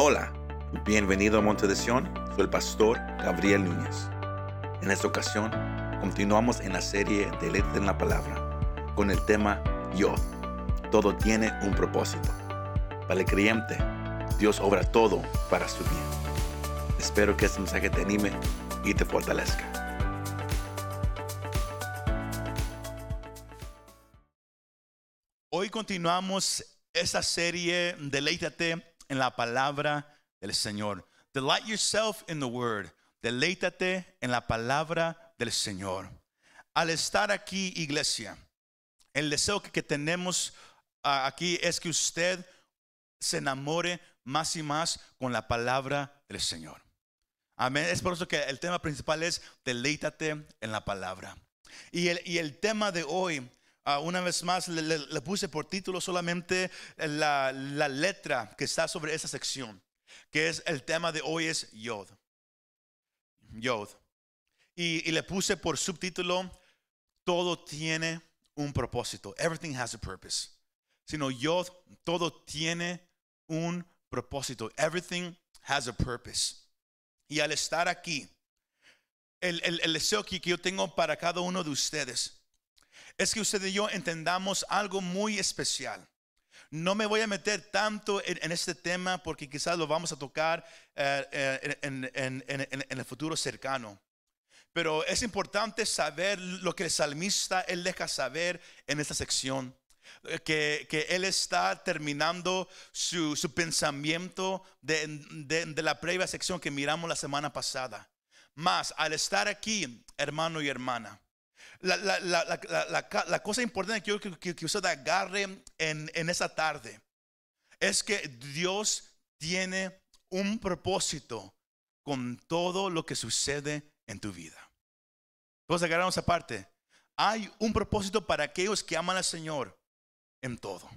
Hola, bienvenido a Monte de Sion, soy el pastor Gabriel Núñez. En esta ocasión, continuamos en la serie de Letra en la Palabra con el tema Yo. Todo tiene un propósito. Para el creyente, Dios obra todo para su bien. Espero que este mensaje te anime y te fortalezca. Hoy continuamos esta serie Deleítate en la palabra del Señor. Delight yourself in the word. Deleítate en la palabra del Señor. Al estar aquí, iglesia, el deseo que, tenemos ah, aquí es que usted se enamore más y más con la palabra del Señor. Amén. Es por eso que el tema principal es deleítate en la palabra. Y el, y el tema de hoy Ah, una vez más le, puse por título solamente la, letra que está sobre esa sección, que es el tema de hoy es Yod. Yod. Y, le puse por subtítulo, todo tiene un propósito. Everything has a purpose. Sino Yod, todo tiene un propósito. Everything has a purpose. Y al estar aquí, el, el deseo que yo tengo para cada uno de ustedes es que usted y yo entendamos algo muy especial. No me voy a meter tanto en, este tema porque quizás lo vamos a tocar eh, eh, en, el futuro cercano. Pero es importante saber lo que el salmista, él deja saber en esta sección. Eh, que, él está terminando su, pensamiento de, de la previa sección que miramos la semana pasada. Más, al estar aquí, hermano y hermana, la, cosa importante que yo que, que usted agarre en, en esa tarde es que Dios tiene un propósito con todo lo que sucede en tu vida. Vamos a agarrarnos aparte. Hay un propósito para aquellos que aman al Señor en todo.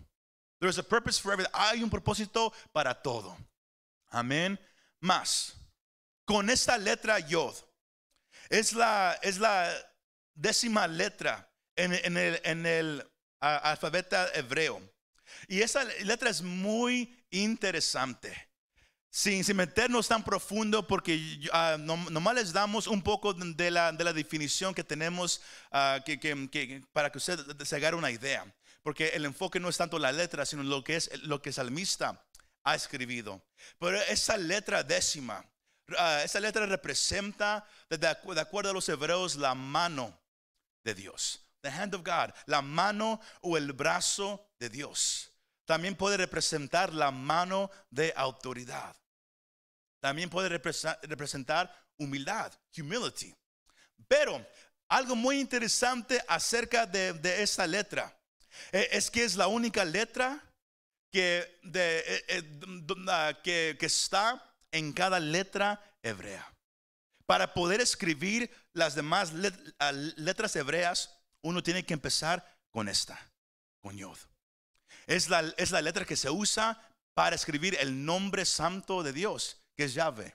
There's a purpose for everything. Hay un propósito para todo. Amén. Más, con esta letra Yod, es la, es la décima letra en, el, alfabeto hebreo. Y esa letra es muy interesante. Sin, meternos tan profundo, porque uh, nomás les damos un poco de la, definición que tenemos ah, para que usted se haga una idea. Porque el enfoque no es tanto la letra, sino lo que es lo que salmista ha escribido. Pero esa letra décima, ah, esa letra representa, de acuerdo a los hebreos, la mano de Dios. The hand of God, la mano o el brazo de Dios. También puede representar la mano de autoridad. También puede representar humildad, humility. Pero algo muy interesante acerca de, de esta letra e, es que es la única letra que, de, e, e, que, que está en cada letra hebrea. Para poder escribir las demás letras hebreas, uno tiene que empezar con esta, con Yod. Es la, es la letra que se usa para escribir el nombre santo de Dios, que es Yahvé.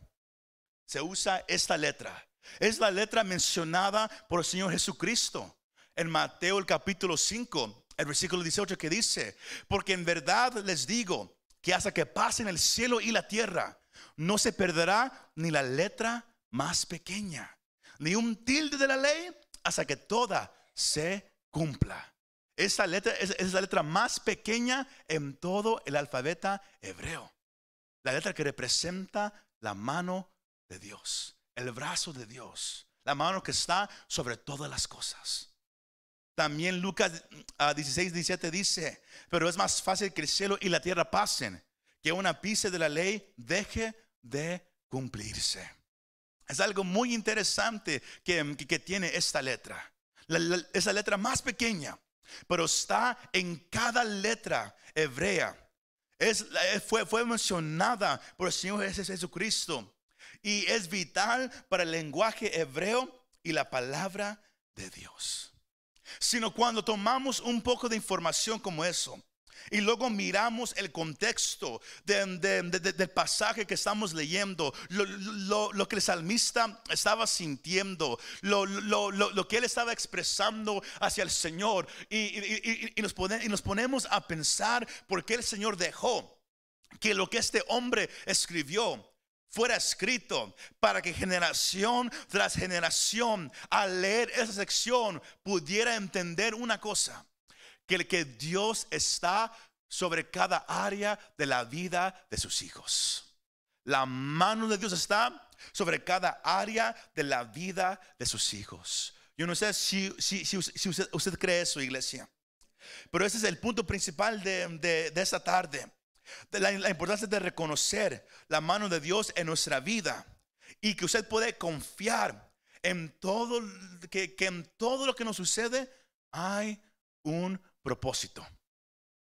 Se usa esta letra. Es la letra mencionada por el Señor Jesucristo en Mateo el capítulo 5, el versículo 18 que dice, porque en verdad les digo que hasta que pasen el cielo y la tierra, no se perderá ni la letra más pequeña, ni un tilde de la ley hasta que toda se cumpla. Esa letra es, la letra más pequeña en todo el alfabeto hebreo. La letra que representa la mano de Dios, el brazo de Dios, la mano que está sobre todas las cosas. También Lucas 16, 17 dice, pero es más fácil que el cielo y la tierra pasen, que una pise de la ley deje de cumplirse. Es algo muy interesante que, que, tiene esta letra. esa letra más pequeña, pero está en cada letra hebrea. Es, fue, fue mencionada por el Señor Jesucristo y es vital para el lenguaje hebreo y la palabra de Dios. Sino cuando tomamos un poco de información como eso y luego miramos el contexto del pasaje que estamos leyendo, lo, que el salmista estaba sintiendo, lo, que él estaba expresando hacia el Señor. Y, nos, y nos ponemos a pensar por qué el Señor dejó que lo que este hombre escribió fuera escrito para que generación tras generación al leer esa sección pudiera entender una cosa, que, que Dios está sobre cada área de la vida de sus hijos. La mano de Dios está sobre cada área de la vida de sus hijos. Yo no sé si, si, usted, cree eso, iglesia. Pero ese es el punto principal de, de, esta tarde. De la, importancia de reconocer la mano de Dios en nuestra vida. Y que usted puede confiar en todo, que, en todo lo que nos sucede hay un propósito.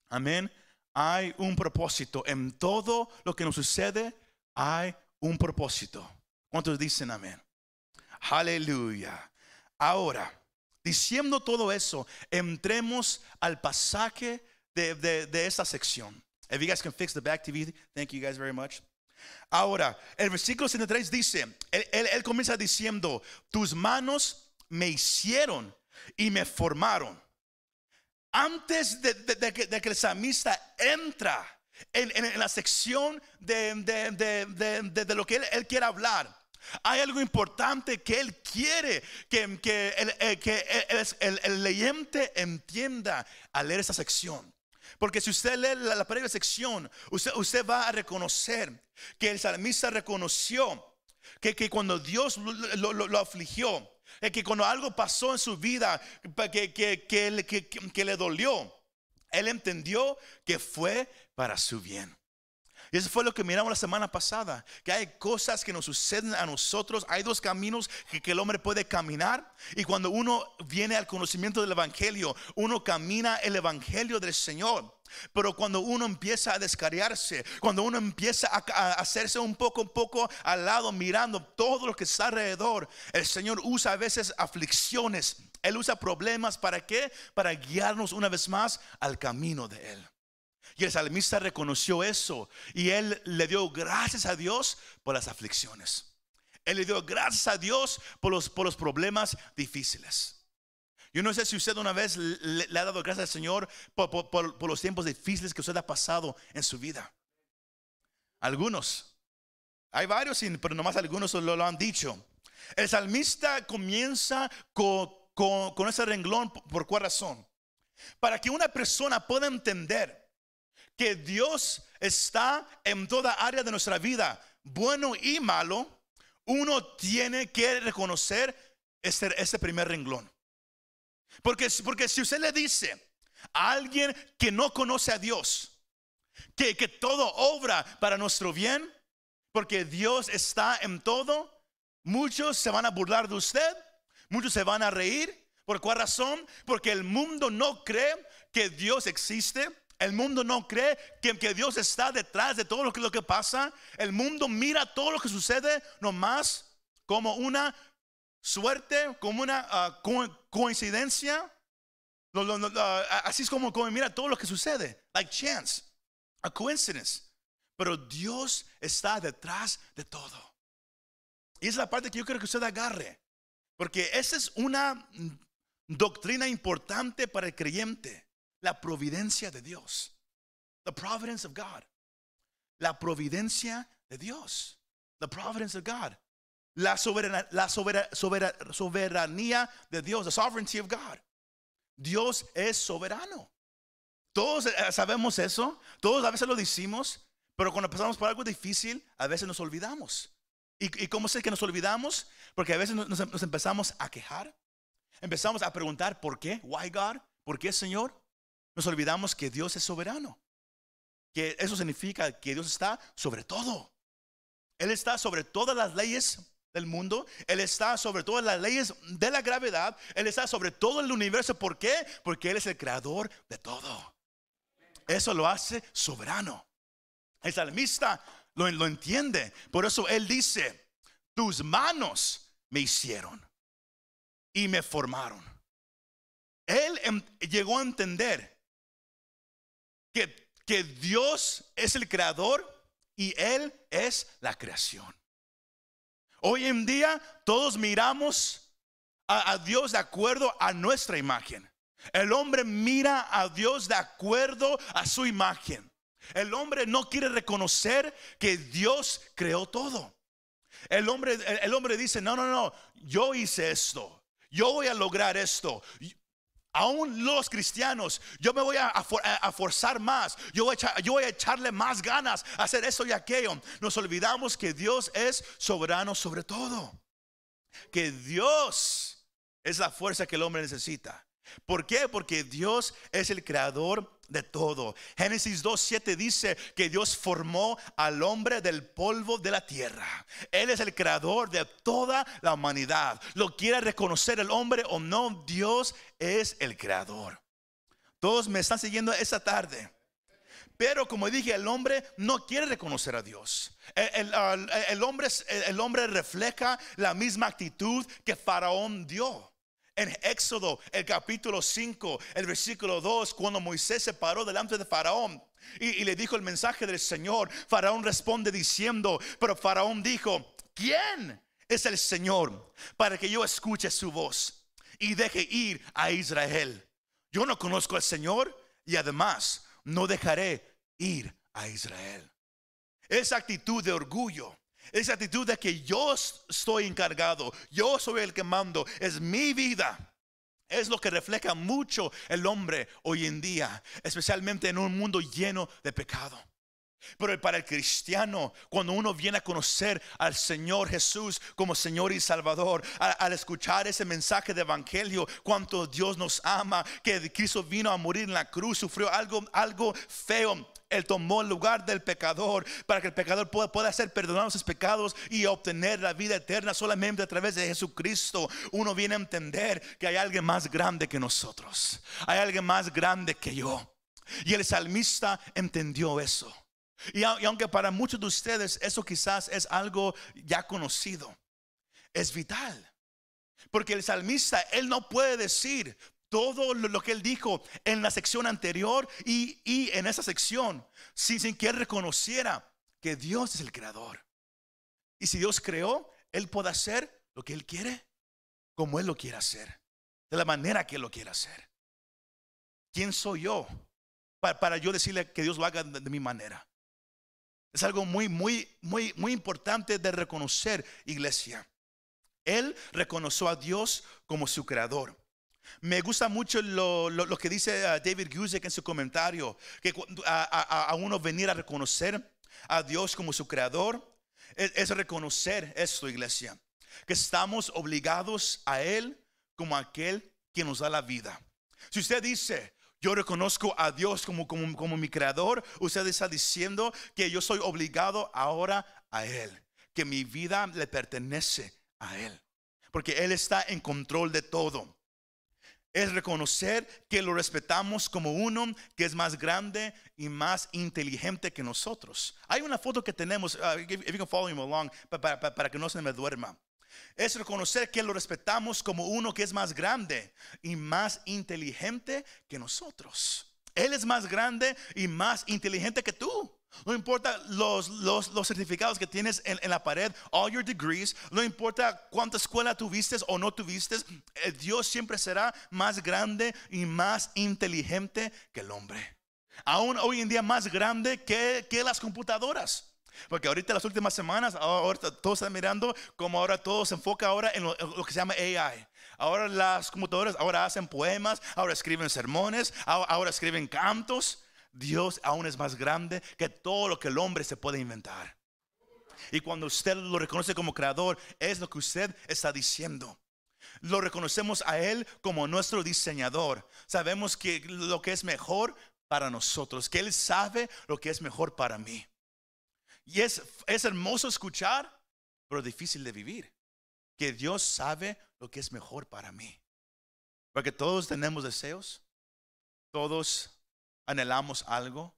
Amén. Hay un propósito. En todo lo que nos sucede hay un propósito. ¿Cuántos dicen amén? Aleluya. Ahora, diciendo todo eso, entremos al pasaje de, de, esta sección. If you guys can fix the back TV, thank you guys very much. Ahora, el versículo 73 dice, él, él, comienza diciendo, tus manos me hicieron y me formaron. Antes de, que, el samista entra en, la sección de, lo que él, él quiere hablar, hay algo importante que Él quiere que, el, eh, que leyente entienda al leer esa sección. Porque si usted lee la, primera sección, usted, va a reconocer que el salmista reconoció que, que cuando Dios lo, lo, lo afligió, que cuando algo pasó en su vida que, que, que le dolió, él entendió que fue para su bien. Y eso fue lo que miramos la semana pasada, que hay cosas que nos suceden a nosotros, hay dos caminos que, el hombre puede caminar y cuando uno viene al conocimiento del Evangelio, uno camina el Evangelio del Señor. Pero cuando uno empieza a descariarse, cuando uno empieza a, hacerse un poco, un poco al lado, mirando todo lo que está alrededor, el Señor usa a veces aflicciones, Él usa problemas, ¿para qué? Para guiarnos una vez más al camino de Él. Y el salmista reconoció eso y él le dio gracias a Dios por las aflicciones. Él le dio gracias a Dios por los, por los problemas difíciles. Yo no sé si usted una vez le, ha dado gracias al Señor por, los tiempos difíciles que usted ha pasado en su vida. Algunos. Hay varios, pero nomás algunos lo, lo han dicho. El salmista comienza con, con, con ese renglón. ¿Por cuál razón? Para que una persona pueda entender que Dios está en toda área de nuestra vida, bueno y malo, uno tiene que reconocer este, este primer renglón. Porque, porque si usted le dice a alguien que no conoce a Dios, que, que todo obra para nuestro bien, porque Dios está en todo, muchos se van a burlar de usted, muchos se van a reír. ¿Por cuál razón? Porque el mundo no cree que Dios existe. El mundo no cree que, que, Dios está detrás de todo lo que, lo que pasa. El mundo mira todo lo que sucede nomás como una suerte, como una ah, coincidencia. Ah, así es como, como mira todo lo que sucede. Like chance, a coincidence. Pero Dios está detrás de todo. Y es la parte que yo quiero que usted agarre. Porque esa es una doctrina importante para el creyente la providencia de Dios. The providence of God. La providencia de Dios. The providence of God. La, soberana, la soberanía de Dios. The sovereignty of God. Dios es soberano. Todos eh, sabemos eso. Todos a veces lo decimos. Pero cuando pasamos por algo difícil, a veces nos olvidamos. ¿Y, cómo sé que nos olvidamos? Porque a veces nos, nos empezamos a quejar. Empezamos a preguntar, ¿por qué? ¿Why God? ¿Por qué, Señor? nos olvidamos que Dios es soberano. Que eso significa que Dios está sobre todo. Él está sobre todas las leyes del mundo. Él está sobre todas las leyes de la gravedad. Él está sobre todo el universo. ¿Por qué? Porque Él es el creador de todo. Eso lo hace soberano. El salmista lo, lo entiende. Por eso Él dice, tus manos me hicieron y me formaron. Él em, llegó a entender que, que Dios es el creador y Él es la creación. Hoy en día todos miramos a, Dios de acuerdo a nuestra imagen. El hombre mira a Dios de acuerdo a su imagen. El hombre no quiere reconocer que Dios creó todo. El hombre, el, hombre dice, no, no, no, yo hice esto. Yo voy a lograr esto. Aún los cristianos, yo me voy a, forzar más, yo voy, a yo voy, a echarle más ganas a hacer eso y aquello. Nos olvidamos que Dios es soberano sobre todo, que Dios es la fuerza que el hombre necesita. ¿Por qué? Porque Dios es el creador de todo. Génesis 2.7 dice que Dios formó al hombre del polvo de la tierra. Él es el creador de toda la humanidad. Lo quiere reconocer el hombre o no, Dios es el creador. Todos me están siguiendo esta tarde. Pero como dije, el hombre no quiere reconocer a Dios. El, el hombre refleja la misma actitud que Faraón dio en Éxodo, el capítulo 5, el versículo 2, cuando Moisés se paró delante de Faraón y, le dijo el mensaje del Señor, Faraón responde diciendo, pero Faraón dijo, ¿quién es el Señor para que yo escuche su voz y deje ir a Israel? Yo no conozco al Señor y además no dejaré ir a Israel. Esa actitud de orgullo esa actitud de que yo estoy encargado, yo soy el que mando, es mi vida. Es lo que refleja mucho el hombre hoy en día, especialmente en un mundo lleno de pecado. Pero para el cristiano, cuando uno viene a conocer al Señor Jesús como Señor y Salvador, al, escuchar ese mensaje de Evangelio, cuánto Dios nos ama, que Cristo vino a morir en la cruz, sufrió algo, algo feo, él tomó el lugar del pecador para que el pecador pueda, pueda ser perdonado sus pecados y obtener la vida eterna solamente a través de Jesucristo. Uno viene a entender que hay alguien más grande que nosotros. Hay alguien más grande que yo. Y el salmista entendió eso. Y, y aunque para muchos de ustedes eso quizás es algo ya conocido, es vital. Porque el salmista, él no puede decir, todo lo que él dijo en la sección anterior y, en esa sección, sin, sin, que él reconociera que Dios es el creador. Y si Dios creó, él puede hacer lo que él quiere, como él lo quiere hacer, de la manera que él lo quiere hacer. ¿Quién soy yo para, yo decirle que Dios lo haga de mi manera? Es algo muy, muy, muy, muy importante de reconocer, iglesia. Él reconoció a Dios como su creador. Me gusta mucho lo, que dice uh, David Guzik en su comentario, que a, uno venir a reconocer a Dios como su creador es, reconocer esto, iglesia, que estamos obligados a Él como aquel que nos da la vida. Si usted dice, yo reconozco a Dios como, como, como mi creador, usted está diciendo que yo soy obligado ahora a Él, que mi vida le pertenece a Él, porque Él está en control de todo es reconocer que lo respetamos como uno que es más grande y más inteligente que nosotros. Hay una foto que tenemos, uh, if you can follow me along, para, que no se me duerma. Es reconocer que lo respetamos como uno que es más grande y más inteligente que nosotros. Él es más grande y más inteligente que tú. No importa los, los, certificados que tienes en, la pared, all your degrees, no importa cuánta escuela tuviste o no tuviste, eh, Dios siempre será más grande y más inteligente que el hombre. Aún hoy en día más grande que, que las computadoras. Porque ahorita las últimas semanas, ahora todos están mirando como ahora todo se enfoca ahora en lo, que se llama AI. Ahora las computadoras ahora hacen poemas, ahora escriben sermones, ahora escriben cantos. Dios aún es más grande que todo lo que el hombre se puede inventar. Y cuando usted lo reconoce como creador, es lo que usted está diciendo. Lo reconocemos a Él como nuestro diseñador. Sabemos que lo que es mejor para nosotros, que Él sabe lo que es mejor para mí. Y es, es hermoso escuchar, pero difícil de vivir. Que Dios sabe lo que es mejor para mí. Porque todos tenemos deseos, todos anhelamos algo,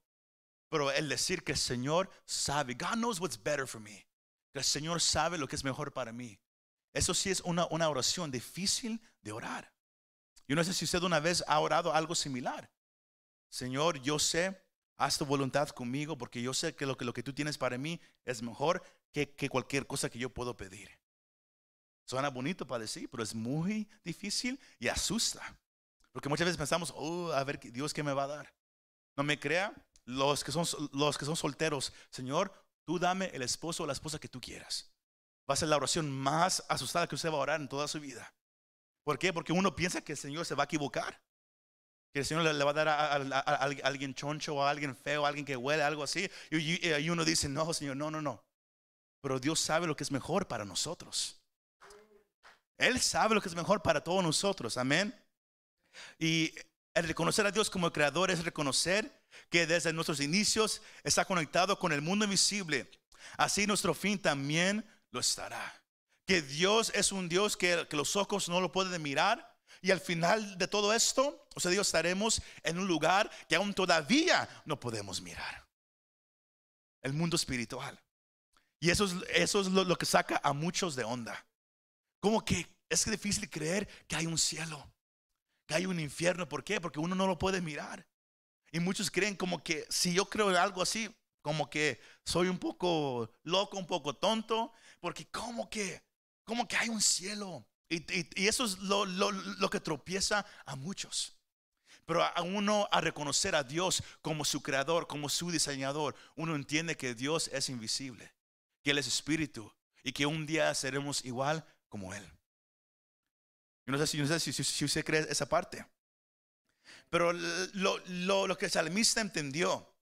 pero el decir que el Señor sabe, God knows what's better for me, que el Señor sabe lo que es mejor para mí. Eso sí es una, una oración difícil de orar. Yo no sé si usted una vez ha orado algo similar. Señor, yo sé, haz tu voluntad conmigo porque yo sé que lo que, lo que tú tienes para mí es mejor que, que cualquier cosa que yo puedo pedir. Suena bonito para decir, pero es muy difícil y asusta. Porque muchas veces pensamos, oh, a ver, Dios, ¿qué me va a dar? No me crea, los que son, los que son solteros, Señor, tú dame el esposo o la esposa que tú quieras. Va a ser la oración más asustada que usted va a orar en toda su vida. ¿Por qué? Porque uno piensa que el Señor se va a equivocar. Que el Señor le, va a dar a, alguien choncho o a alguien feo, a alguien que huele, algo así. Y, y uno dice, no, Señor, no, no, no. Pero Dios sabe lo que es mejor para nosotros. Él sabe lo que es mejor para todos nosotros. Amén. Y el reconocer a Dios como creador es reconocer que desde nuestros inicios está conectado con el mundo invisible. Así nuestro fin también lo estará. Que Dios es un Dios que, los ojos no lo pueden mirar. Y al final de todo esto, o sea, Dios estaremos en un lugar que aún todavía no podemos mirar. El mundo espiritual. Y eso es, eso es lo, lo que saca a muchos de onda. Como que es difícil creer que hay un cielo hay un infierno. ¿Por qué? Porque uno no lo puede mirar. Y muchos creen como que si yo creo en algo así, como que soy un poco loco, un poco tonto, porque como que, como que hay un cielo. Y, eso es lo, lo, que tropieza a muchos. Pero a uno a reconocer a Dios como su creador, como su diseñador, uno entiende que Dios es invisible, que Él es espíritu y que un día seremos igual como Él. Yo no sé, si, no sé si, usted cree esa parte. Pero lo, lo, que el salmista entendió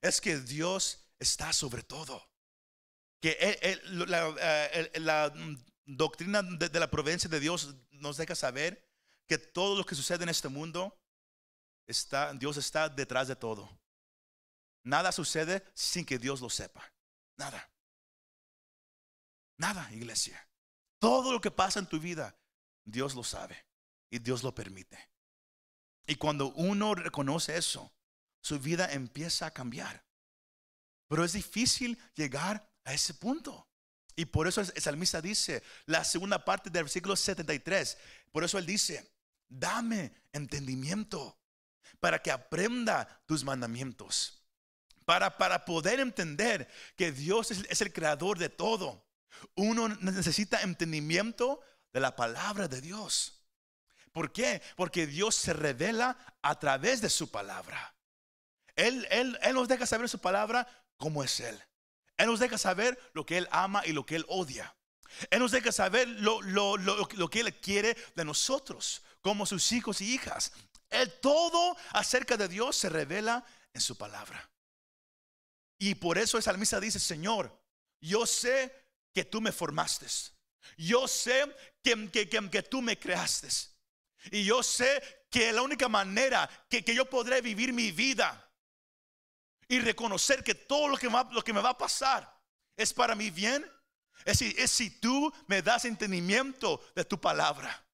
es que Dios está sobre todo. Que la, eh, la, doctrina de, la providencia de Dios nos deja saber que todo lo que sucede en este mundo, está, Dios está detrás de todo. Nada sucede sin que Dios lo sepa. Nada. Nada, iglesia. Todo lo que pasa en tu vida Dios lo sabe y Dios lo permite. Y cuando uno reconoce eso, su vida empieza a cambiar. Pero es difícil llegar a ese punto. Y por eso el salmista dice, la segunda parte del versículo 73, por eso él dice, dame entendimiento para que aprenda tus mandamientos. Para, para poder entender que Dios es, es el creador de todo. Uno necesita entendimiento de la palabra de Dios. ¿Por qué? Porque Dios se revela a través de su palabra. Él, él, él nos deja saber su palabra cómo es Él. Él nos deja saber lo que Él ama y lo que Él odia. Él nos deja saber lo, lo, lo, lo que Él quiere de nosotros, como sus hijos y hijas. Él todo acerca de Dios se revela en su palabra. Y por eso el salmista dice, Señor, yo sé que tú me formaste. Yo sé que, que, tú me creaste. Y yo sé que la única manera que, yo podré vivir mi vida y reconocer que todo lo que, lo que me va a pasar es para mi bien, es si, es si tú me das entendimiento de tu palabra.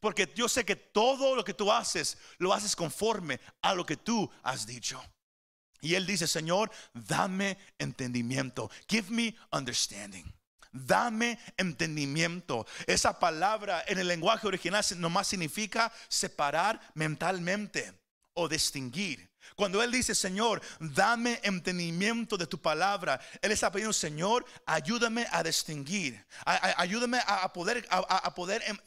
Porque yo sé que todo lo que tú haces, lo haces conforme a lo que tú has dicho. Y él dice, Señor, dame entendimiento. Give me understanding dame entendimiento. Esa palabra en el lenguaje original nomás significa separar mentalmente o distinguir. Cuando Él dice, Señor, dame entendimiento de tu palabra, Él está pidiendo, Señor, ayúdame a distinguir, ayúdame a, poder, a, poder em,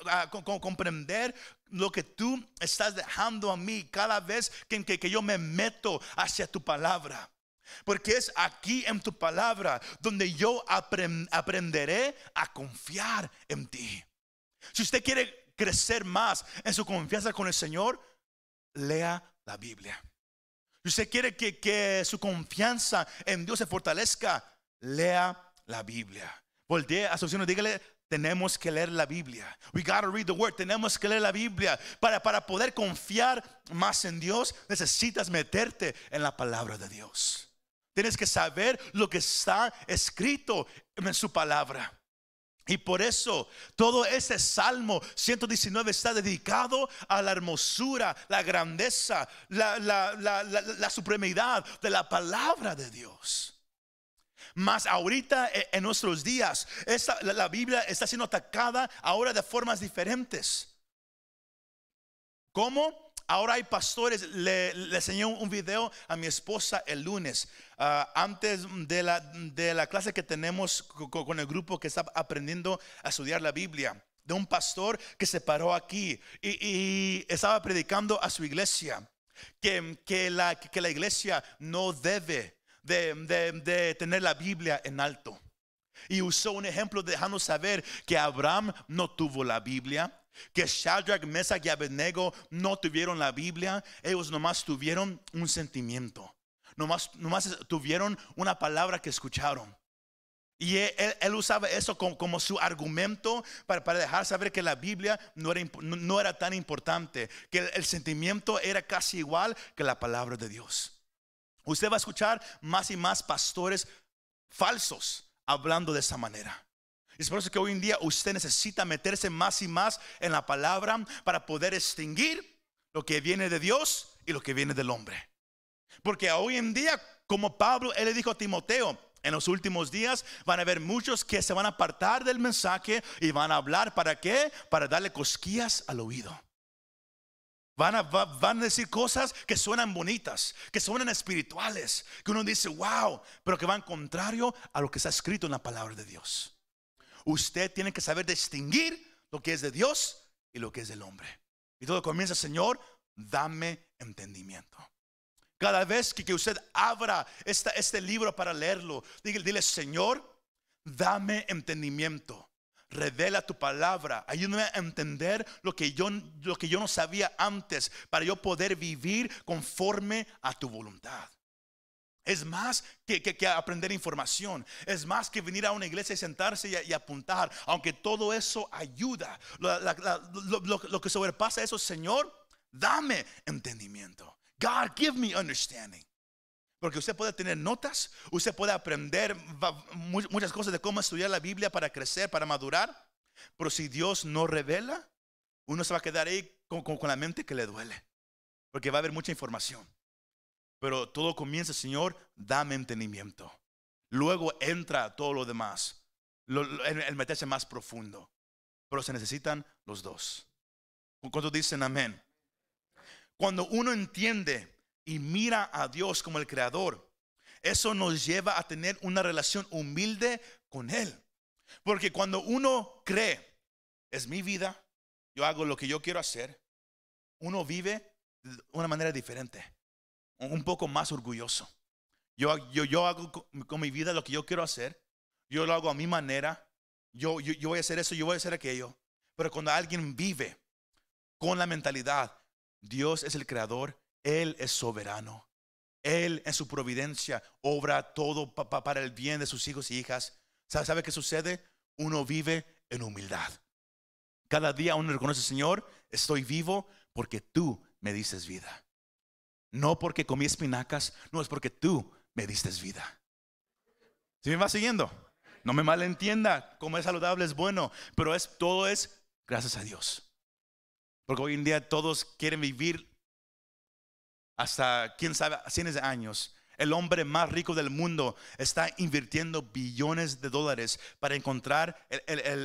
comprender lo que tú estás dejando a mí cada vez que, que yo me meto hacia tu palabra. Porque es aquí en tu palabra donde yo aprenderé a confiar en ti. Si usted quiere crecer más en su confianza con el Señor, lea la Biblia. Si usted quiere que, su confianza en Dios se fortalezca, lea la Biblia. Voltee a su vecino, dígale, tenemos que leer la Biblia. We gotta read the word. Tenemos que leer la Biblia. Para, para poder confiar más en Dios, necesitas meterte en la palabra de Dios. Tienes que saber lo que está escrito en su palabra. Y por eso todo ese Salmo 119 está dedicado a la hermosura, la grandeza, la, la, supremidad de la palabra de Dios. Mas ahorita e, en nuestros días, la Biblia está siendo atacada ahora de formas diferentes. ¿Cómo? Ahora hay pastores, le, enseñé un video a mi esposa el lunes, ah, antes de la, de la, clase que tenemos con, el grupo que está aprendiendo a estudiar la Biblia, de un pastor que se paró aquí y, estaba predicando a su iglesia. que, que, la, que la iglesia no debe de, de, de tener la Biblia en alto. Y usó un ejemplo dejando saber que Abraham no tuvo la Biblia, que Shadrach, Mesach y Abednego no tuvieron la Biblia, ellos nomás tuvieron un sentimiento, nomás, nomás tuvieron una palabra que escucharon. Y él, usaba eso como, su argumento para, para, dejar saber que la Biblia no era, no era tan importante, que el, sentimiento era casi igual que la palabra de Dios. Usted va a escuchar más y más pastores falsos hablando de esa manera. Es por eso que hoy en día usted necesita meterse más y más en la palabra para poder extinguir lo que viene de Dios y lo que viene del hombre. Porque hoy en día, como Pablo, él le dijo a Timoteo, en los últimos días van a haber muchos que se van a apartar del mensaje y van a hablar. ¿Para qué? Para darle cosquillas al oído. Van a, van a decir cosas que suenan bonitas, que suenan espirituales, que uno dice, wow, pero que van contrario a lo que está escrito en la palabra de Dios. Usted tiene que saber distinguir lo que es de Dios y lo que es del hombre. Y todo comienza, Señor, dame entendimiento. Cada vez que, usted abra este libro para leerlo, dile, Señor, dame entendimiento. Revela tu palabra. Ayúdame a entender lo que, yo, lo que yo no sabía antes para yo poder vivir conforme a tu voluntad. Es más que, que, aprender información. Es más que venir a una iglesia y sentarse y, apuntar. Aunque todo eso ayuda. Lo, que sobrepasa eso, Señor, dame entendimiento. God, give me understanding. Porque usted puede tener notas, usted puede aprender muchas cosas de cómo estudiar la Biblia para crecer, para madurar. Pero si Dios no revela, uno se va a quedar ahí con, la mente que le duele. Porque va a haber mucha información. Pero todo comienza, Señor, dame entendimiento. Luego entra todo lo demás. el, meterse más profundo. Pero se necesitan los dos. Cuando dicen amén? Cuando uno entiende y mira a Dios como el creador, eso nos lleva a tener una relación humilde con Él. Porque cuando uno cree, es mi vida, yo hago lo que yo quiero hacer, uno vive de una manera diferente, un poco más orgulloso. Yo, yo, yo hago con, mi vida lo que yo quiero hacer, yo lo hago a mi manera, yo, yo, yo voy a hacer eso, yo voy a hacer aquello. Pero cuando alguien vive con la mentalidad, Dios es el creador, Él es soberano. Él en su providencia obra todo para el bien de sus hijos y hijas. ¿Sabe, ¿Sabe qué sucede? Uno vive en humildad. Cada día uno reconoce, Señor, estoy vivo porque tú me dices vida. No porque comí espinacas, no es porque tú me diste vida. ¿Sí me va siguiendo? No me malentienda, como es saludable es bueno, pero es todo es gracias a Dios. Porque hoy en día todos quieren vivir hasta, quién sabe, cientos de años. El hombre más rico del mundo está invirtiendo billones de dólares para encontrar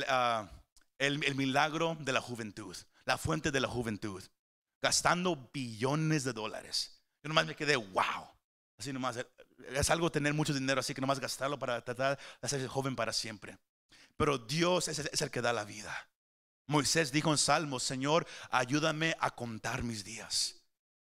ah, el, el, milagro de la juventud, la fuente de la juventud, gastando billones de dólares. Yo nomás me quedé, wow. Así nomás, es algo tener mucho dinero, así que nomás gastarlo para tratar de ser joven para siempre. Pero Dios es el que da la vida. Moisés dijo en Salmos, Señor, ayúdame a contar mis días.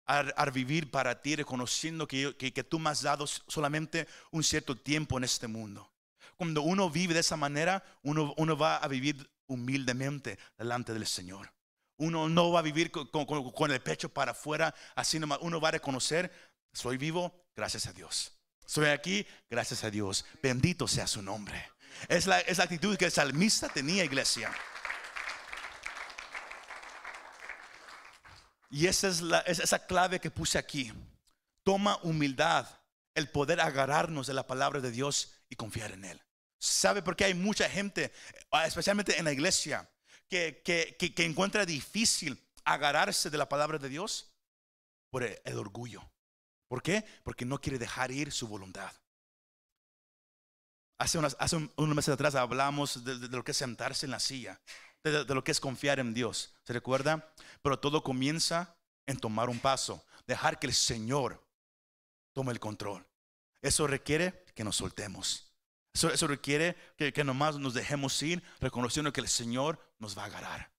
A, vivir para ti, reconociendo que, que, tú me has dado solamente un cierto tiempo en este mundo. Cuando uno vive de esa manera, uno, uno va a vivir humildemente delante del Señor. Uno no va a vivir con, el pecho para afuera, así nomás. Uno va a reconocer, soy vivo, gracias a Dios. Soy aquí, gracias a Dios. Bendito sea su nombre. Es la, es actitud que el salmista tenía, iglesia. Y esa es la, esa clave que puse aquí. Toma humildad, el poder agarrarnos de la palabra de Dios y confiar en Él. ¿Sabe por qué hay mucha gente, especialmente en la iglesia, que, que, encuentra difícil agarrarse de la palabra de Dios? Por el, orgullo. ¿Por qué? Porque no quiere dejar ir su voluntad. Hace, unas, hace unos meses atrás hablamos de, lo que es sentarse en la silla de, lo que es confiar en Dios. ¿Se recuerda? Pero todo comienza en tomar un paso, dejar que el Señor tome el control. Eso requiere que nos soltemos. Eso, eso requiere que, que nomás nos dejemos ir reconociendo que el Señor nos va a agarrar.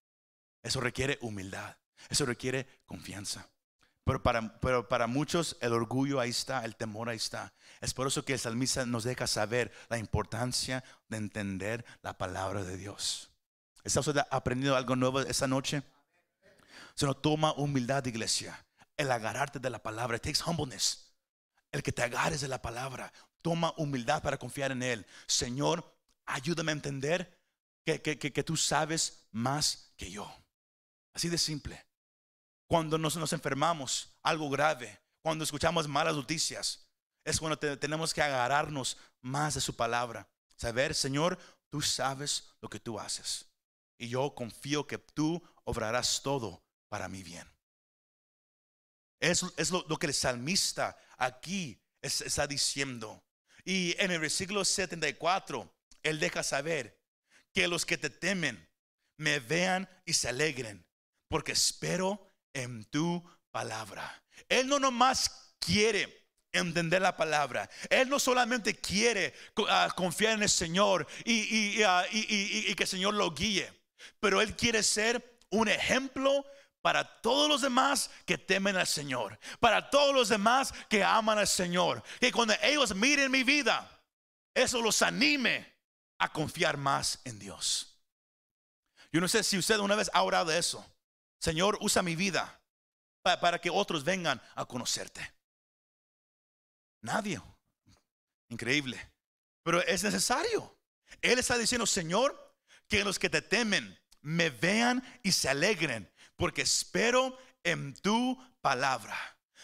Eso requiere humildad. Eso requiere confianza. Pero para, pero para muchos el orgullo ahí está, el temor ahí está. Es por eso que el salmista nos deja saber la importancia de entender la palabra de Dios. ¿Está usted aprendiendo algo nuevo esta noche? Se nos toma humildad, iglesia. El agarrarte de la palabra. It takes humbleness. El que te agarres de la palabra. Toma humildad para confiar en Él. Señor, ayúdame a entender que, que, que, tú sabes más que yo. Así de simple. Cuando nos, nos enfermamos, algo grave, cuando escuchamos malas noticias, es cuando tenemos que agarrarnos más de su palabra. Saber, Señor, tú sabes lo que tú haces. Y yo confío que tú obrarás todo para mi bien. Es, es lo, que el salmista aquí está diciendo. Y en el versículo 74, él deja saber que los que te temen me vean y se alegren, porque espero en tu palabra. Él no nomás quiere entender la palabra. Él no solamente quiere ah, confiar en el Señor ah, y, que el Señor lo guíe, pero Él quiere ser un ejemplo para todos los demás que temen al Señor, para todos los demás que aman al Señor. Que cuando ellos miren mi vida, eso los anime a confiar más en Dios. Yo no sé si usted una vez ha orado eso. Señor, usa mi vida para que otros vengan a conocerte. Nadie. Increíble. Pero es necesario. Él está diciendo, Señor, que los que te temen me vean y se alegren, porque espero en tu palabra.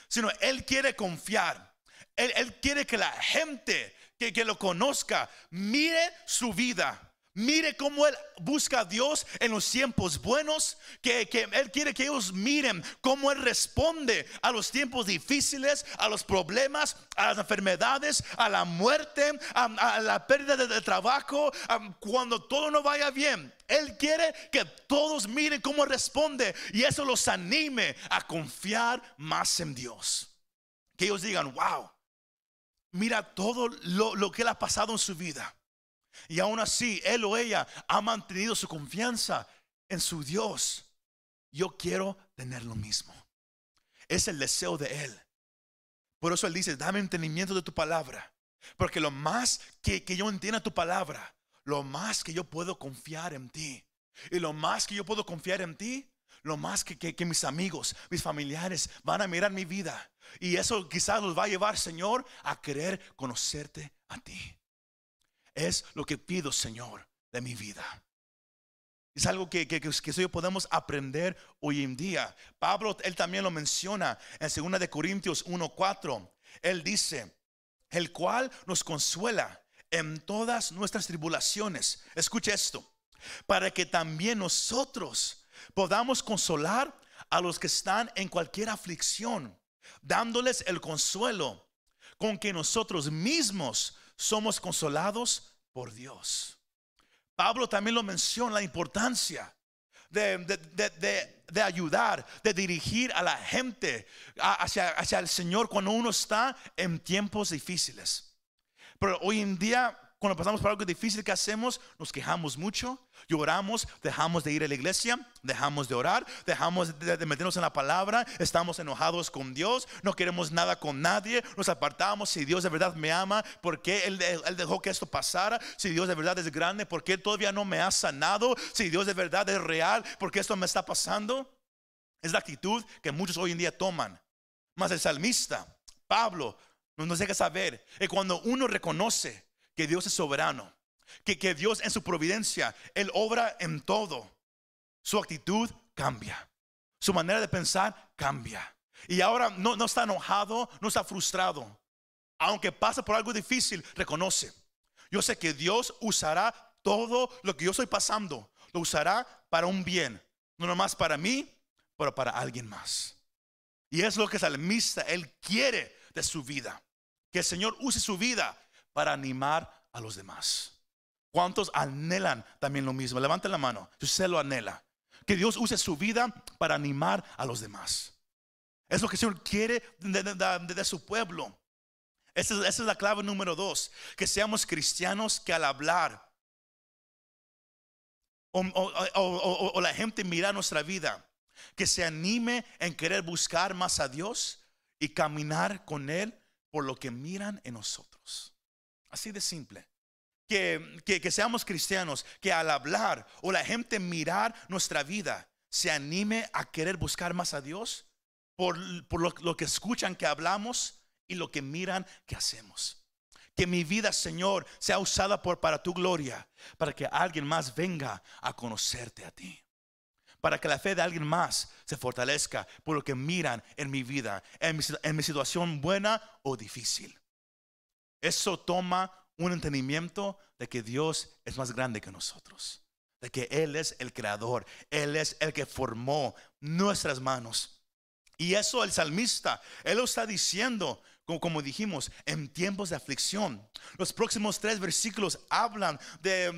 Sino Él quiere confiar. Él, quiere que la gente que, que lo conozca mire su vida Mire cómo Él busca a Dios en los tiempos buenos, que, Él quiere que ellos miren cómo Él responde a los tiempos difíciles, a los problemas, a las enfermedades, a la muerte, a, la pérdida de, trabajo, cuando todo no vaya bien. Él quiere que todos miren cómo responde y eso los anime a confiar más en Dios. Que ellos digan, wow, mira todo lo, que Él ha pasado en su vida y aún así, él o ella ha mantenido su confianza en su Dios. Yo quiero tener lo mismo. Es el deseo de Él. Por eso Él dice, dame entendimiento de tu palabra. Porque lo más que, yo entienda tu palabra, lo más que yo puedo confiar en ti. Y lo más que yo puedo confiar en ti, lo más que, que, mis amigos, mis familiares van a mirar mi vida. Y eso quizás los va a llevar, Señor, a querer conocerte a ti. Es lo que pido, Señor, de mi vida. Es algo que, que, que, podemos aprender hoy en día. Pablo, él también lo menciona en 2 de Corintios 1:4. Él dice, el cual nos consuela en todas nuestras tribulaciones. Escuche esto, para que también nosotros podamos consolar a los que están en cualquier aflicción, dándoles el consuelo con que nosotros mismos somos consolados por Dios. Pablo también lo menciona, la importancia de, ayudar, de dirigir a la gente hacia, hacia el Señor cuando uno está en tiempos difíciles. Pero hoy en día cuando pasamos por algo difícil que hacemos, nos quejamos mucho, lloramos, dejamos de ir a la iglesia, dejamos de orar, dejamos de, meternos en la palabra, estamos enojados con Dios, no queremos nada con nadie, nos apartamos. Si Dios de verdad me ama, ¿por qué él, dejó que esto pasara? Si Dios de verdad es grande, ¿por qué todavía no me ha sanado? Si Dios de verdad es real, ¿por qué esto me está pasando? Es la actitud que muchos hoy en día toman. Más el salmista, Pablo, nos deja saber que cuando uno reconoce que Dios es soberano, que, que Dios en su providencia, Él obra en todo. Su actitud cambia, su manera de pensar cambia. Y ahora no, no está enojado, no está frustrado. Aunque pasa por algo difícil, reconoce. Yo sé que Dios usará todo lo que yo estoy pasando, lo usará para un bien, no nomás para mí, pero para alguien más. Y es lo que el salmista, él quiere de su vida. Que el Señor use su vida para animar a los demás. ¿Cuántos anhelan también lo mismo? Levanten la mano. Si usted lo anhela. Que Dios use su vida para animar a los demás. Es lo que el Señor quiere de, su pueblo. Esa, es la clave número dos. Que seamos cristianos que al hablar o, la gente mira nuestra vida, que se anime en querer buscar más a Dios y caminar con Él por lo que miran en nosotros. Así de simple. Que, que, seamos cristianos, que al hablar o la gente mirar nuestra vida, se anime a querer buscar más a Dios por, por lo, que escuchan que hablamos y lo que miran que hacemos. Que mi vida, Señor, sea usada por, para tu gloria, para que alguien más venga a conocerte a ti. Para que la fe de alguien más se fortalezca por lo que miran en mi vida, en mi, en mi situación buena o difícil. Eso toma un entendimiento de que Dios es más grande que nosotros, de que Él es el creador, Él es el que formó nuestras manos. Y eso el salmista, Él lo está diciendo como, dijimos, en tiempos de aflicción. Los próximos tres versículos hablan de,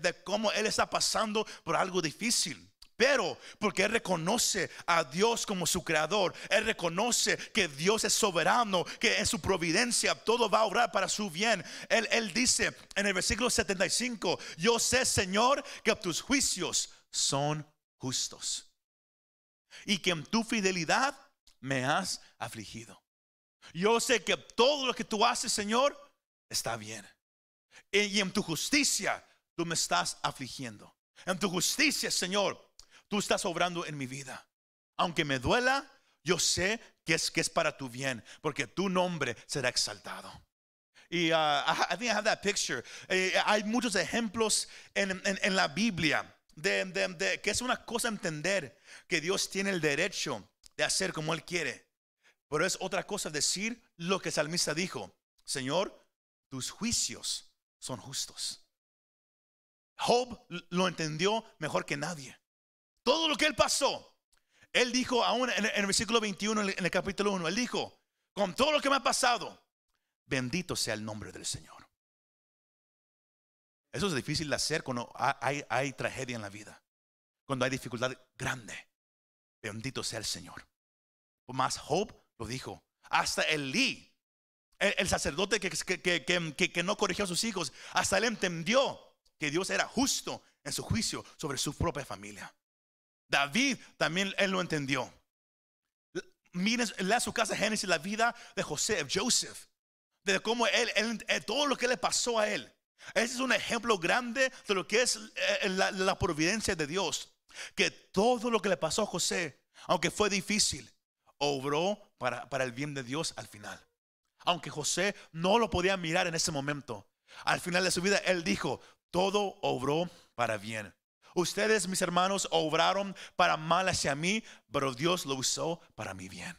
de, cómo Él está pasando por algo difícil. Pero porque Él reconoce a Dios como su creador, Él reconoce que Dios es soberano, que en su providencia todo va a obrar para su bien. Él, él dice en el versículo 75, yo sé Señor que tus juicios son justos y que en tu fidelidad me has afligido. Yo sé que todo lo que tú haces, Señor, está bien. Y en tu justicia tú me estás afligiendo. En tu justicia, Señor, tú estás obrando en mi vida. Aunque me duela, yo sé que es, que es para tu bien, porque tu nombre será exaltado. Y uh, I think I have that picture. Eh, hay muchos ejemplos en, en, la Biblia de, de, que es una cosa entender que Dios tiene el derecho de hacer como Él quiere. Pero es otra cosa decir lo que el salmista dijo. Señor, tus juicios son justos. Job lo entendió mejor que nadie. Todo lo que él pasó, él dijo aún en el versículo 21, en el capítulo 1, él dijo, con todo lo que me ha pasado, bendito sea el nombre del Señor. Eso es difícil de hacer cuando hay, tragedia en la vida, cuando hay dificultad grande. Bendito sea el Señor. Más Job lo dijo. Hasta Elí, el, el sacerdote que, que, no corrigió a sus hijos, hasta él entendió que Dios era justo en su juicio sobre su propia familia. David también él lo entendió. Miren, lea su casa Génesis, la vida de José, Joseph, de cómo él, él, todo lo que le pasó a él. Ese es un ejemplo grande de lo que es eh, la, providencia de Dios. Que todo lo que le pasó a José, aunque fue difícil, obró para el bien de Dios al final. Aunque José no lo podía mirar en ese momento, al final de su vida él dijo, todo obró para bien. Ustedes, mis hermanos, obraron para mal hacia mí, pero Dios lo usó para mi bien.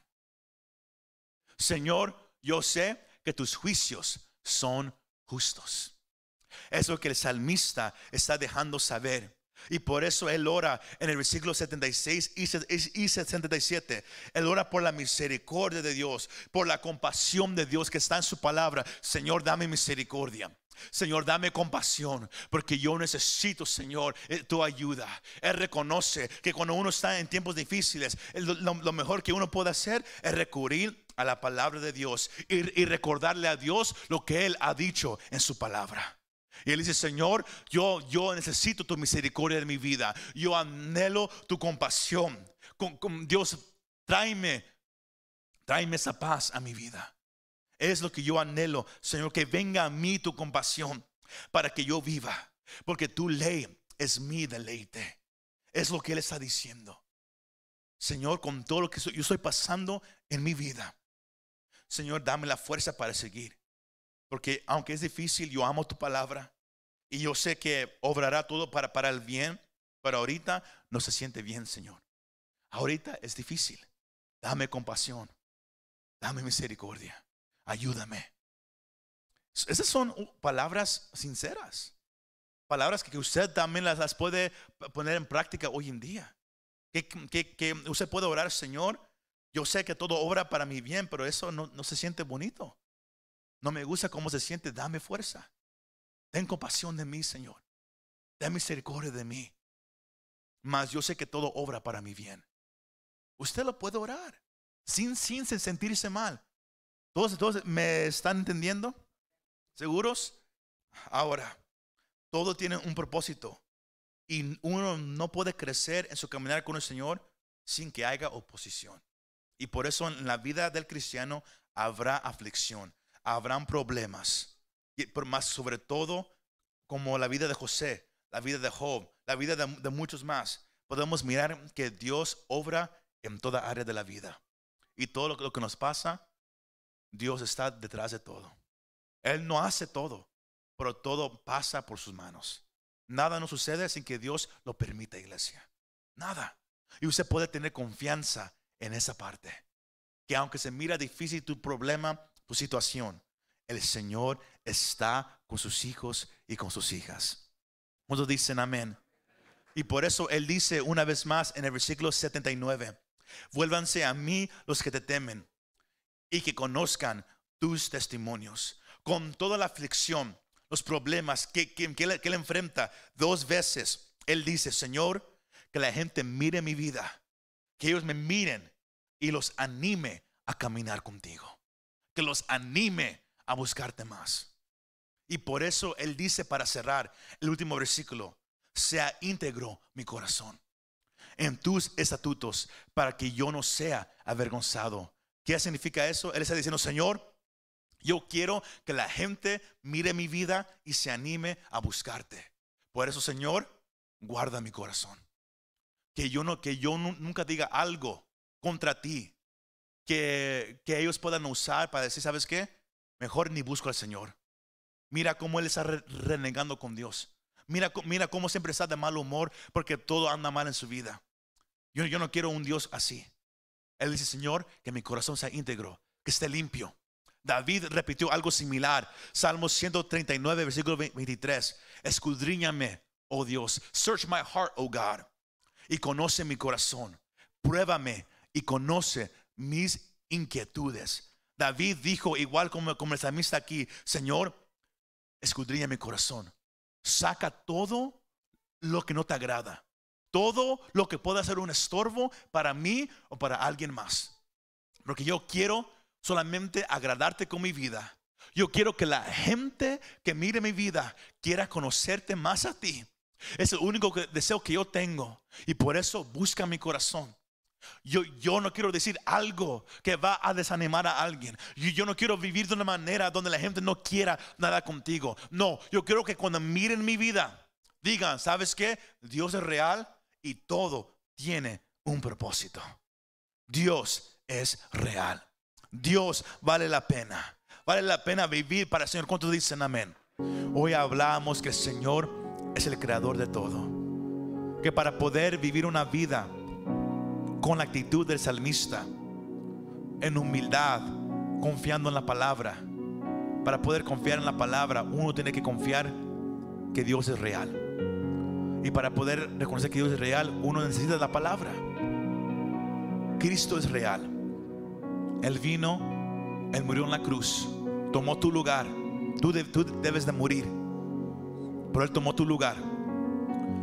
Señor, yo sé que tus juicios son justos. Es lo que el salmista está dejando saber. Y por eso Él ora en el versículo 76 y 77. Él ora por la misericordia de Dios, por la compasión de Dios que está en su palabra. Señor, dame misericordia. Señor, dame compasión, porque yo necesito, Señor, eh, tu ayuda. Él reconoce que cuando uno está en tiempos difíciles, lo, mejor que uno puede hacer es recurrir a la palabra de Dios y recordarle a Dios lo que Él ha dicho en su palabra. Y él dice, Señor, yo, yo necesito tu misericordia en mi vida. Yo anhelo tu compasión. Con, Dios, tráeme, tráeme esa paz a mi vida. Es lo que yo anhelo, Señor, que venga a mí tu compasión para que yo viva. Porque tu ley es mi deleite. Es lo que Él está diciendo. Señor, con todo lo que yo estoy pasando en mi vida. Señor, dame la fuerza para seguir. Porque aunque es difícil, yo amo tu palabra. Y yo sé que obrará todo para, para el bien. Pero ahorita no se siente bien, Señor. Ahorita es difícil. Dame compasión. Dame misericordia. Ayúdame. Esas son palabras sinceras. Palabras que usted también las, puede poner en práctica hoy en día. Que, que, usted puede orar, Señor. Yo sé que todo obra para mi bien, pero eso no, no se siente bonito. No me gusta cómo se siente, dame fuerza. Ten compasión de mí, Señor. Ten misericordia de mí. Mas yo sé que todo obra para mi bien. Usted lo puede orar sin, sin sentirse mal. ¿Todos, todos me están entendiendo? ¿Seguros? Ahora, todo tiene un propósito. Y uno no puede crecer en su caminar con el Señor sin que haya oposición. Y por eso en la vida del cristiano habrá aflicción, habrán problemas. Y por más sobre todo como la vida de José, la vida de Job, la vida de, muchos más, podemos mirar que Dios obra en toda área de la vida. Y todo lo que nos pasa, Dios está detrás de todo. Él no hace todo, pero todo pasa por sus manos. Nada nos sucede sin que Dios lo permita, iglesia. Nada. Y usted puede tener confianza en esa parte. Que aunque se mira difícil tu problema, tu situación, el Señor está con sus hijos y con sus hijas. ¿Cuántos dicen amén? Y por eso Él dice una vez más en el versículo 79, vuélvanse a mí los que te temen y que conozcan tus testimonios. Con toda la aflicción, los problemas que, que, que, él enfrenta dos veces, Él dice, Señor, que la gente mire mi vida, que ellos me miren y los anime a caminar contigo, que los anime a buscarte más. Y por eso Él dice para cerrar el último versículo, sea íntegro mi corazón en tus estatutos para que yo no sea avergonzado. ¿Qué significa eso? Él está diciendo, Señor, yo quiero que la gente mire mi vida y se anime a buscarte. Por eso, Señor, guarda mi corazón. Que yo no, que yo nunca diga algo contra ti. Que, que ellos puedan usar para decir, ¿sabes qué? Mejor ni busco al Señor. Mira cómo Él está renegando con Dios. Mira, mira cómo siempre está de mal humor porque todo anda mal en su vida. Yo, yo no quiero un Dios así. Él dice, Señor, que mi corazón sea íntegro, que esté limpio. David repitió algo similar. Salmos 139, versículo 23. Escudriñame, oh Dios. Search my heart, oh God. Y conoce mi corazón. Pruébame y conoce mis inquietudes. David dijo, igual como, como el salmista aquí, Señor, escudriña mi corazón. Saca todo lo que no te agrada. Todo lo que pueda ser un estorbo para mí o para alguien más. Porque yo quiero solamente agradarte con mi vida. Yo quiero que la gente que mire mi vida quiera conocerte más a ti. Es el único deseo que yo tengo. Y por eso busca mi corazón. Yo, yo no quiero decir algo que va a desanimar a alguien. Yo, yo no quiero vivir de una manera donde la gente no quiera nada contigo. No, yo quiero que cuando miren mi vida, digan, ¿sabes qué? Dios es real y todo tiene un propósito. Dios es real. Dios vale la pena. Vale la pena vivir para el Señor. ¿Cuántos dicen amén? Hoy hablamos que el Señor es el creador de todo. Que para poder vivir una vida con la actitud del salmista, en humildad, confiando en la palabra, para poder confiar en la palabra, uno tiene que confiar que Dios es real. Y para poder reconocer que Dios es real, uno necesita la palabra. Cristo es real. Él vino, Él murió en la cruz, tomó tu lugar. Tú, debes de morir, pero Él tomó tu lugar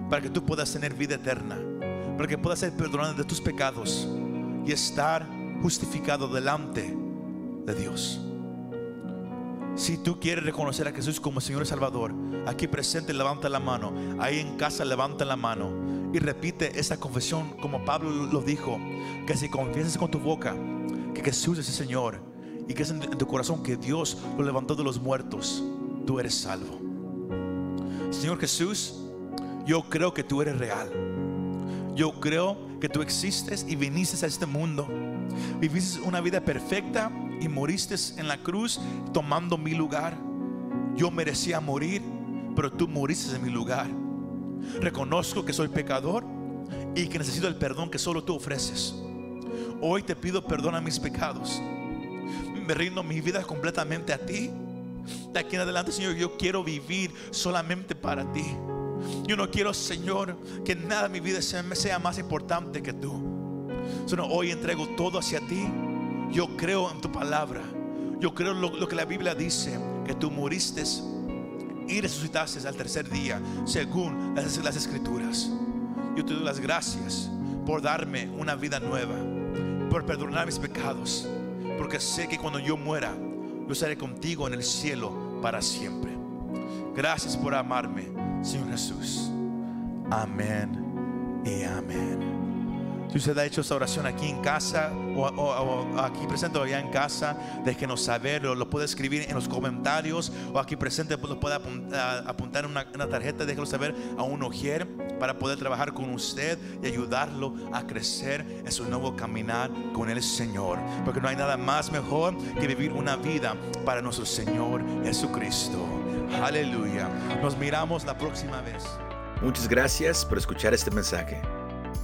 para que tú puedas tener vida eterna, para que puedas ser perdonado de tus pecados y estar justificado delante de Dios. Si tú quieres reconocer a Jesús como Señor y Salvador, aquí presente levanta la mano, ahí en casa levanta la mano y repite esa confesión como Pablo lo dijo, que si confiesas con tu boca que Jesús es el Señor y que es en tu corazón que Dios lo levantó de los muertos, tú eres salvo. Señor Jesús, yo creo que tú eres real. Yo creo que tú existes y viniste a este mundo. Viviste una vida perfecta y moriste en la cruz tomando mi lugar. Yo merecía morir, pero tú moriste en mi lugar. Reconozco que soy pecador y que necesito el perdón que solo tú ofreces. Hoy te pido perdón a mis pecados. Me rindo mi vida completamente a ti. De aquí en adelante, Señor, yo quiero vivir solamente para ti. Yo no quiero, Señor, que nada en mi vida sea, sea más importante que tú. Sino hoy entrego todo hacia ti. Yo creo en tu palabra. Yo creo lo, lo que la Biblia dice, que tú moriste y resucitaste al tercer día, según las, escrituras. Yo te doy las gracias por darme una vida nueva por perdonar mis pecados, porque sé que cuando yo muera, yo estaré contigo en el cielo para siempre. Gracias por amarme, Señor Jesús. Amén y amén. Si usted ha hecho esta oración aquí en casa o, aquí presente o allá en casa, déjenos saber, lo, puede escribir en los comentarios o aquí presente pues, lo puede apuntar en una, tarjeta, déjelo saber a un ujier para poder trabajar con usted y ayudarlo a crecer en su nuevo caminar con el Señor. Porque no hay nada más mejor que vivir una vida para nuestro Señor Jesucristo. Aleluya. Nos miramos la próxima vez. Muchas gracias por escuchar este mensaje.